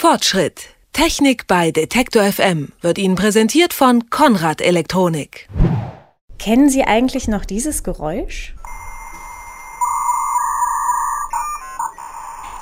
Fortschritt. Technik bei Detektor FM wird Ihnen präsentiert von Konrad Elektronik. Kennen Sie eigentlich noch dieses Geräusch?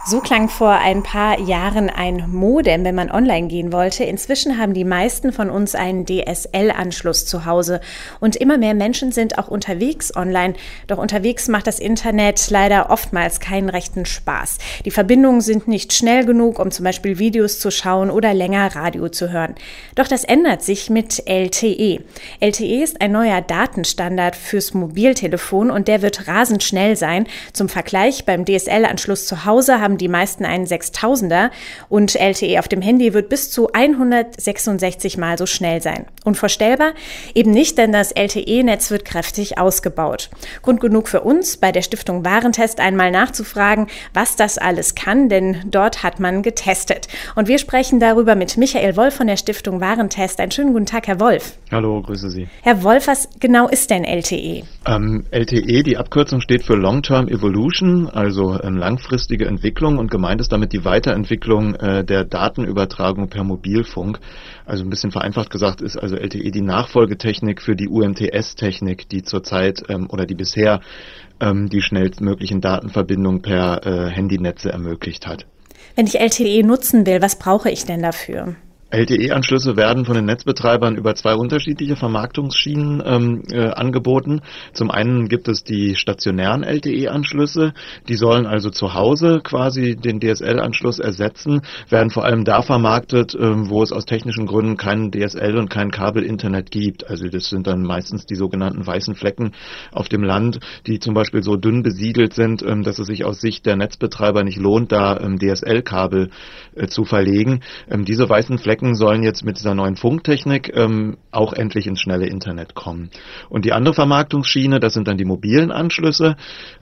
So klang vor ein paar Jahren ein Modem, wenn man online gehen wollte. Inzwischen haben die meisten von uns einen DSL-Anschluss zu Hause. Und immer mehr Menschen sind auch unterwegs online. Doch unterwegs macht das Internet leider oftmals keinen rechten Spaß. Die Verbindungen sind nicht schnell genug, um zum Beispiel Videos zu schauen oder länger Radio zu hören. Doch das ändert sich mit LTE. LTE ist ein neuer Datenstandard fürs Mobiltelefon und der wird rasend schnell sein. Zum Vergleich beim DSL-Anschluss zu Hause haben die meisten einen 6000er und LTE auf dem Handy wird bis zu 166 mal so schnell sein. Unvorstellbar? Eben nicht, denn das LTE-Netz wird kräftig ausgebaut. Grund genug für uns, bei der Stiftung Warentest einmal nachzufragen, was das alles kann, denn dort hat man getestet. Und wir sprechen darüber mit Michael Wolf von der Stiftung Warentest. Einen schönen guten Tag, Herr Wolf. Hallo, grüße Sie. Herr Wolf, was genau ist denn LTE? Ähm, LTE, die Abkürzung steht für Long-Term Evolution, also ähm, langfristige Entwicklung. Entwicklung und gemeint ist damit die Weiterentwicklung äh, der Datenübertragung per Mobilfunk. Also ein bisschen vereinfacht gesagt ist also LTE die Nachfolgetechnik für die UMTS-Technik, die zurzeit ähm, oder die bisher ähm, die schnellstmöglichen Datenverbindungen per äh, Handynetze ermöglicht hat. Wenn ich LTE nutzen will, was brauche ich denn dafür? LTE-Anschlüsse werden von den Netzbetreibern über zwei unterschiedliche Vermarktungsschienen ähm, äh, angeboten. Zum einen gibt es die stationären LTE-Anschlüsse, die sollen also zu Hause quasi den DSL-Anschluss ersetzen, werden vor allem da vermarktet, ähm, wo es aus technischen Gründen kein DSL und kein Kabel-Internet gibt. Also das sind dann meistens die sogenannten weißen Flecken auf dem Land, die zum Beispiel so dünn besiedelt sind, ähm, dass es sich aus Sicht der Netzbetreiber nicht lohnt, da ähm, DSL-Kabel äh, zu verlegen. Ähm, diese weißen Flecken Flecken sollen jetzt mit dieser neuen Funktechnik ähm, auch endlich ins schnelle Internet kommen. Und die andere Vermarktungsschiene, das sind dann die mobilen Anschlüsse.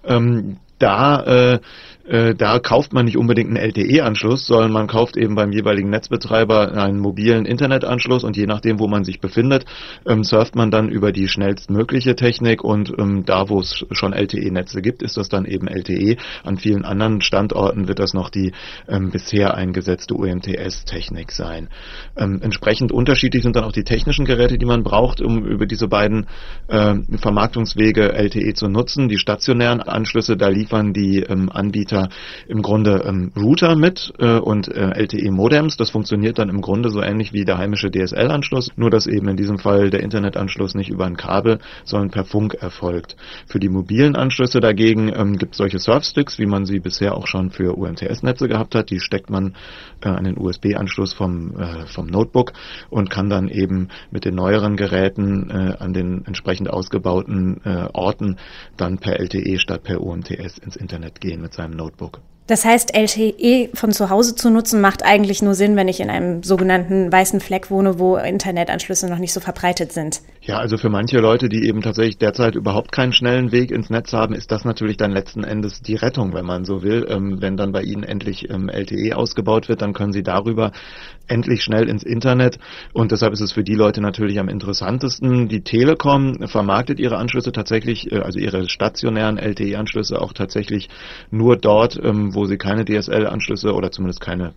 Ähm, da äh, äh, da kauft man nicht unbedingt einen LTE-Anschluss, sondern man kauft eben beim jeweiligen Netzbetreiber einen mobilen Internetanschluss und je nachdem, wo man sich befindet, ähm, surft man dann über die schnellstmögliche Technik und ähm, da, wo es schon LTE-Netze gibt, ist das dann eben LTE. An vielen anderen Standorten wird das noch die ähm, bisher eingesetzte UMTS-Technik sein. Ähm, entsprechend unterschiedlich sind dann auch die technischen Geräte, die man braucht, um über diese beiden äh, Vermarktungswege LTE zu nutzen. Die stationären Anschlüsse, da liefern die ähm, Anbieter Anbieter im Grunde ähm, Router mit äh, und äh, LTE-Modems. Das funktioniert dann im Grunde so ähnlich wie der heimische DSL-Anschluss, nur dass eben in diesem Fall der Internetanschluss nicht über ein Kabel, sondern per Funk erfolgt. Für die mobilen Anschlüsse dagegen ähm, gibt es solche Surfsticks, wie man sie bisher auch schon für UMTS-Netze gehabt hat. Die steckt man äh, an den USB-Anschluss vom, äh, vom Notebook und kann dann eben mit den neueren Geräten äh, an den entsprechend ausgebauten äh, Orten dann per LTE statt per UMTS ins Internet gehen mit seinem Notebook. Notebook. Das heißt, LTE von zu Hause zu nutzen, macht eigentlich nur Sinn, wenn ich in einem sogenannten weißen Fleck wohne, wo Internetanschlüsse noch nicht so verbreitet sind. Ja, also für manche Leute, die eben tatsächlich derzeit überhaupt keinen schnellen Weg ins Netz haben, ist das natürlich dann letzten Endes die Rettung, wenn man so will. Ähm, wenn dann bei ihnen endlich ähm, LTE ausgebaut wird, dann können sie darüber endlich schnell ins Internet. Und deshalb ist es für die Leute natürlich am interessantesten. Die Telekom vermarktet ihre Anschlüsse tatsächlich, äh, also ihre stationären LTE-Anschlüsse auch tatsächlich nur dort, ähm, wo sie keine DSL-Anschlüsse oder zumindest keine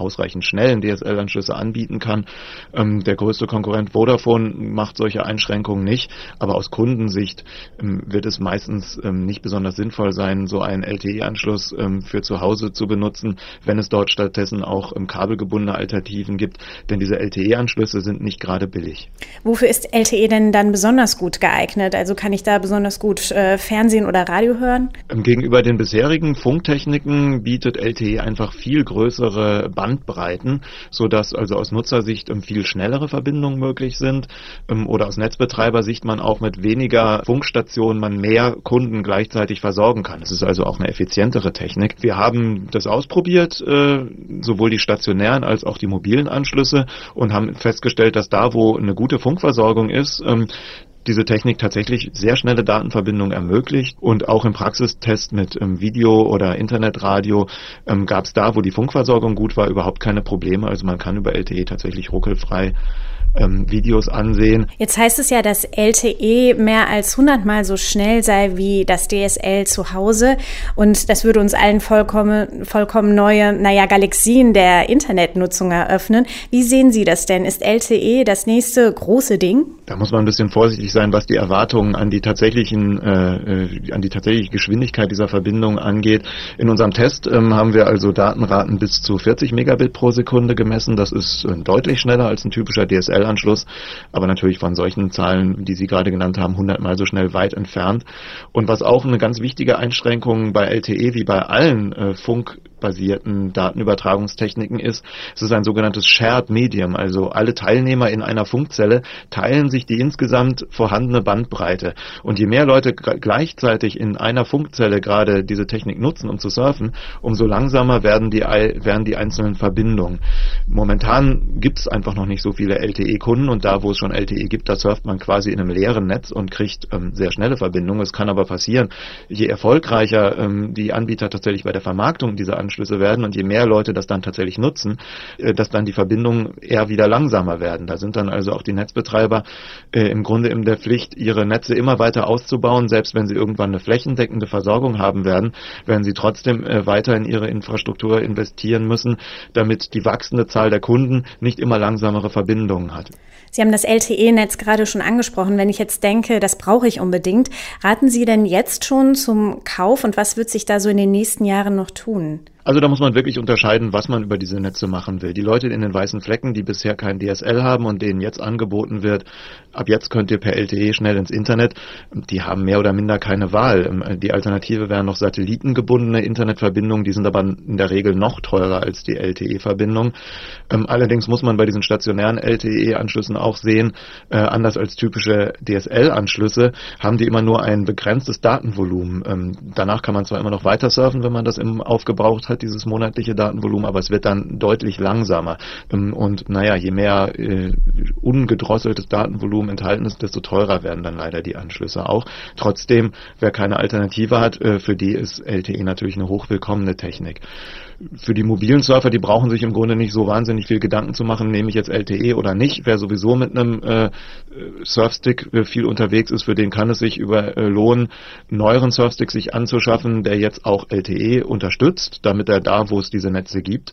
ausreichend schnellen DSL-Anschlüsse anbieten kann. Ähm, der größte Konkurrent Vodafone macht solche Einschränkungen nicht, aber aus Kundensicht ähm, wird es meistens ähm, nicht besonders sinnvoll sein, so einen LTE-Anschluss ähm, für zu Hause zu benutzen, wenn es dort stattdessen auch ähm, kabelgebundene Alternativen gibt, denn diese LTE-Anschlüsse sind nicht gerade billig. Wofür ist LTE denn dann besonders gut geeignet? Also kann ich da besonders gut äh, Fernsehen oder Radio hören? Ähm, gegenüber den bisherigen Funktechniken bietet LTE einfach viel größere Band Bandbreiten, sodass also aus Nutzersicht ähm, viel schnellere Verbindungen möglich sind ähm, oder aus Netzbetreibersicht man auch mit weniger Funkstationen man mehr Kunden gleichzeitig versorgen kann. Es ist also auch eine effizientere Technik. Wir haben das ausprobiert, äh, sowohl die stationären als auch die mobilen Anschlüsse und haben festgestellt, dass da, wo eine gute Funkversorgung ist, ähm, diese Technik tatsächlich sehr schnelle Datenverbindungen ermöglicht und auch im Praxistest mit ähm, Video oder Internetradio ähm, gab es da, wo die Funkversorgung gut war, überhaupt keine Probleme. Also man kann über LTE tatsächlich ruckelfrei ähm, Videos ansehen. Jetzt heißt es ja, dass LTE mehr als 100 Mal so schnell sei wie das DSL zu Hause und das würde uns allen vollkommen, vollkommen neue, naja, Galaxien der Internetnutzung eröffnen. Wie sehen Sie das denn? Ist LTE das nächste große Ding? Da muss man ein bisschen vorsichtig sein, was die Erwartungen an die tatsächlichen, äh, äh an die tatsächliche Geschwindigkeit dieser Verbindung angeht. In unserem Test ähm, haben wir also Datenraten bis zu 40 Megabit pro Sekunde gemessen. Das ist äh, deutlich schneller als ein typischer DSL-Anschluss, aber natürlich von solchen Zahlen, die Sie gerade genannt haben, 100 mal so schnell weit entfernt. Und was auch eine ganz wichtige Einschränkung bei LTE wie bei allen äh, Funk basierten Datenübertragungstechniken ist. Es ist ein sogenanntes Shared Medium, also alle Teilnehmer in einer Funkzelle teilen sich die insgesamt vorhandene Bandbreite. Und je mehr Leute gleichzeitig in einer Funkzelle gerade diese Technik nutzen, um zu surfen, umso langsamer werden die, werden die einzelnen Verbindungen. Momentan gibt es einfach noch nicht so viele LTE-Kunden und da, wo es schon LTE gibt, da surft man quasi in einem leeren Netz und kriegt ähm, sehr schnelle Verbindungen. Es kann aber passieren, je erfolgreicher ähm, die Anbieter tatsächlich bei der Vermarktung dieser Anschlüsse werden und je mehr Leute das dann tatsächlich nutzen, äh, dass dann die Verbindungen eher wieder langsamer werden. Da sind dann also auch die Netzbetreiber äh, im Grunde in der Pflicht, ihre Netze immer weiter auszubauen. Selbst wenn sie irgendwann eine flächendeckende Versorgung haben werden, werden sie trotzdem äh, weiter in ihre Infrastruktur investieren müssen, damit die wachsende Zahl der Kunden nicht immer langsamere Verbindungen hat. Sie haben das LTE-Netz gerade schon angesprochen. Wenn ich jetzt denke, das brauche ich unbedingt, raten Sie denn jetzt schon zum Kauf und was wird sich da so in den nächsten Jahren noch tun? Also da muss man wirklich unterscheiden, was man über diese Netze machen will. Die Leute in den weißen Flecken, die bisher kein DSL haben und denen jetzt angeboten wird, ab jetzt könnt ihr per LTE schnell ins Internet, die haben mehr oder minder keine Wahl. Ähm, die Alternative wären noch satellitengebundene Internetverbindungen, die sind aber in der Regel noch teurer als die LTE-Verbindung. Ähm, allerdings muss man bei diesen stationären LTE-Anschlüssen auch sehen, äh, anders als typische DSL-Anschlüsse, haben die immer nur ein begrenztes Datenvolumen. Ähm, danach kann man zwar immer noch weiter surfen, wenn man das im aufgebraucht hat, hat, dieses monatliche Datenvolumen, aber es wird dann deutlich langsamer. Ähm, und naja, je mehr äh, ungedrosseltes Datenvolumen enthalten ist, desto teurer werden dann leider die Anschlüsse auch. Trotzdem, wer keine Alternative hat, äh, für die ist LTE natürlich eine hochwillkommene Technik für die mobilen Surfer, die brauchen sich im Grunde nicht so wahnsinnig viel Gedanken zu machen, nehme ich jetzt LTE oder nicht. Wer sowieso mit einem äh, Surfstick äh, viel unterwegs ist, für den kann es sich über äh, lohnen, neueren Surfstick sich anzuschaffen, der jetzt auch LTE unterstützt, damit er da, wo es diese Netze gibt,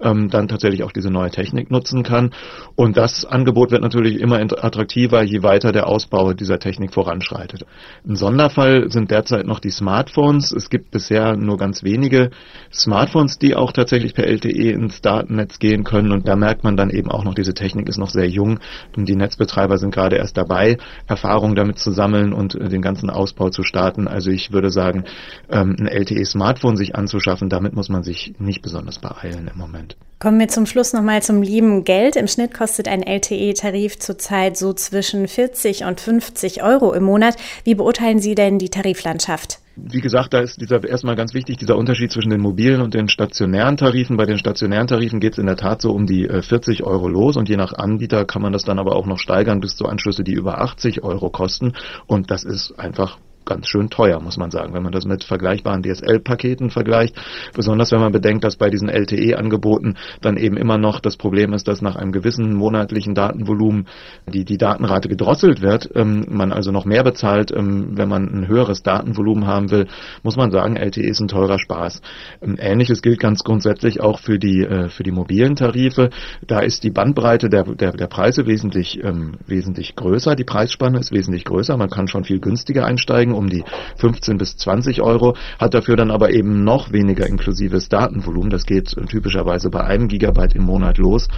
ähm, dann tatsächlich auch diese neue Technik nutzen kann. Und das Angebot wird natürlich immer attraktiver, je weiter der Ausbau dieser Technik voranschreitet. Ein Sonderfall sind derzeit noch die Smartphones. Es gibt bisher nur ganz wenige Smartphones, die auch tatsächlich per LTE ins Datennetz gehen können. Und da merkt man dann eben auch noch, diese Technik ist noch sehr jung. Und die Netzbetreiber sind gerade erst dabei, Erfahrungen damit zu sammeln und äh, den ganzen Ausbau zu starten. Also ich würde sagen, ähm, ein LTE-Smartphone sich anzuschaffen, damit muss man sich nicht besonders beeilen im Moment. Kommen wir zum Schluss nochmal zum lieben Geld. Im Schnitt kostet ein LTE-Tarif zurzeit so zwischen 40 und 50 Euro im Monat. Wie beurteilen Sie denn die Tariflandschaft? Wie gesagt, da ist dieser erstmal ganz wichtig, dieser Unterschied zwischen den mobilen und den stationären Tarifen. Bei den stationären Tarifen geht es in der Tat so um die 40 äh, Euro los und je nach Anbieter kann man das dann aber auch noch steigern bis zu Anschlüsse, die über 80 Euro kosten. Und das ist einfach ganz schön teuer, muss man sagen, wenn man das mit vergleichbaren DSL-Paketen vergleicht. Besonders wenn man bedenkt, dass bei diesen LTE-Angeboten dann eben immer noch das Problem ist, dass nach einem gewissen monatlichen Datenvolumen die, die Datenrate gedrosselt wird, ähm, man also noch mehr bezahlt, ähm, wenn man ein höheres Datenvolumen haben will, muss man sagen, LTE ist ein teurer Spaß. Ähm, Ähnliches gilt ganz grundsätzlich auch für die, äh, für die mobilen Tarife. Da ist die Bandbreite der, der, der Preise wesentlich, ähm, wesentlich größer, die Preisspanne ist wesentlich größer, man kann schon viel günstiger einsteigen um die 15 bis 20 Euro, hat dafür dann aber eben noch weniger inklusives Datenvolumen. Das geht typischerweise bei einem Gigabyte im Monat los.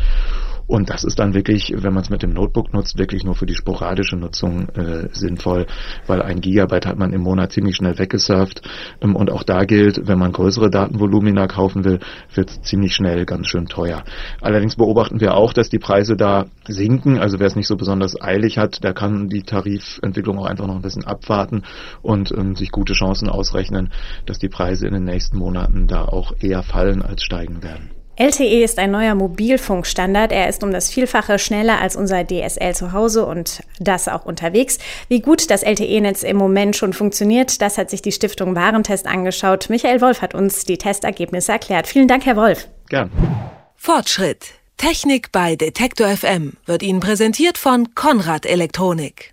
Und das ist dann wirklich, wenn man es mit dem Notebook nutzt, wirklich nur für die sporadische Nutzung äh, sinnvoll, weil ein Gigabyte hat man im Monat ziemlich schnell weggesurft. Ähm, und auch da gilt, wenn man größere Datenvolumina kaufen will, wird es ziemlich schnell ganz schön teuer. Allerdings beobachten wir auch, dass die Preise da sinken. Also wer es nicht so besonders eilig hat, der kann die Tarifentwicklung auch einfach noch ein bisschen abwarten und ähm, sich gute Chancen ausrechnen, dass die Preise in den nächsten Monaten da auch eher fallen als steigen werden. LTE ist ein neuer Mobilfunkstandard. Er ist um das Vielfache schneller als unser DSL zu Hause und das auch unterwegs. Wie gut das LTE-Netz im Moment schon funktioniert, das hat sich die Stiftung Warentest angeschaut. Michael Wolf hat uns die Testergebnisse erklärt. Vielen Dank, Herr Wolf. Gern. Fortschritt Technik bei Detektor FM wird Ihnen präsentiert von Konrad Elektronik.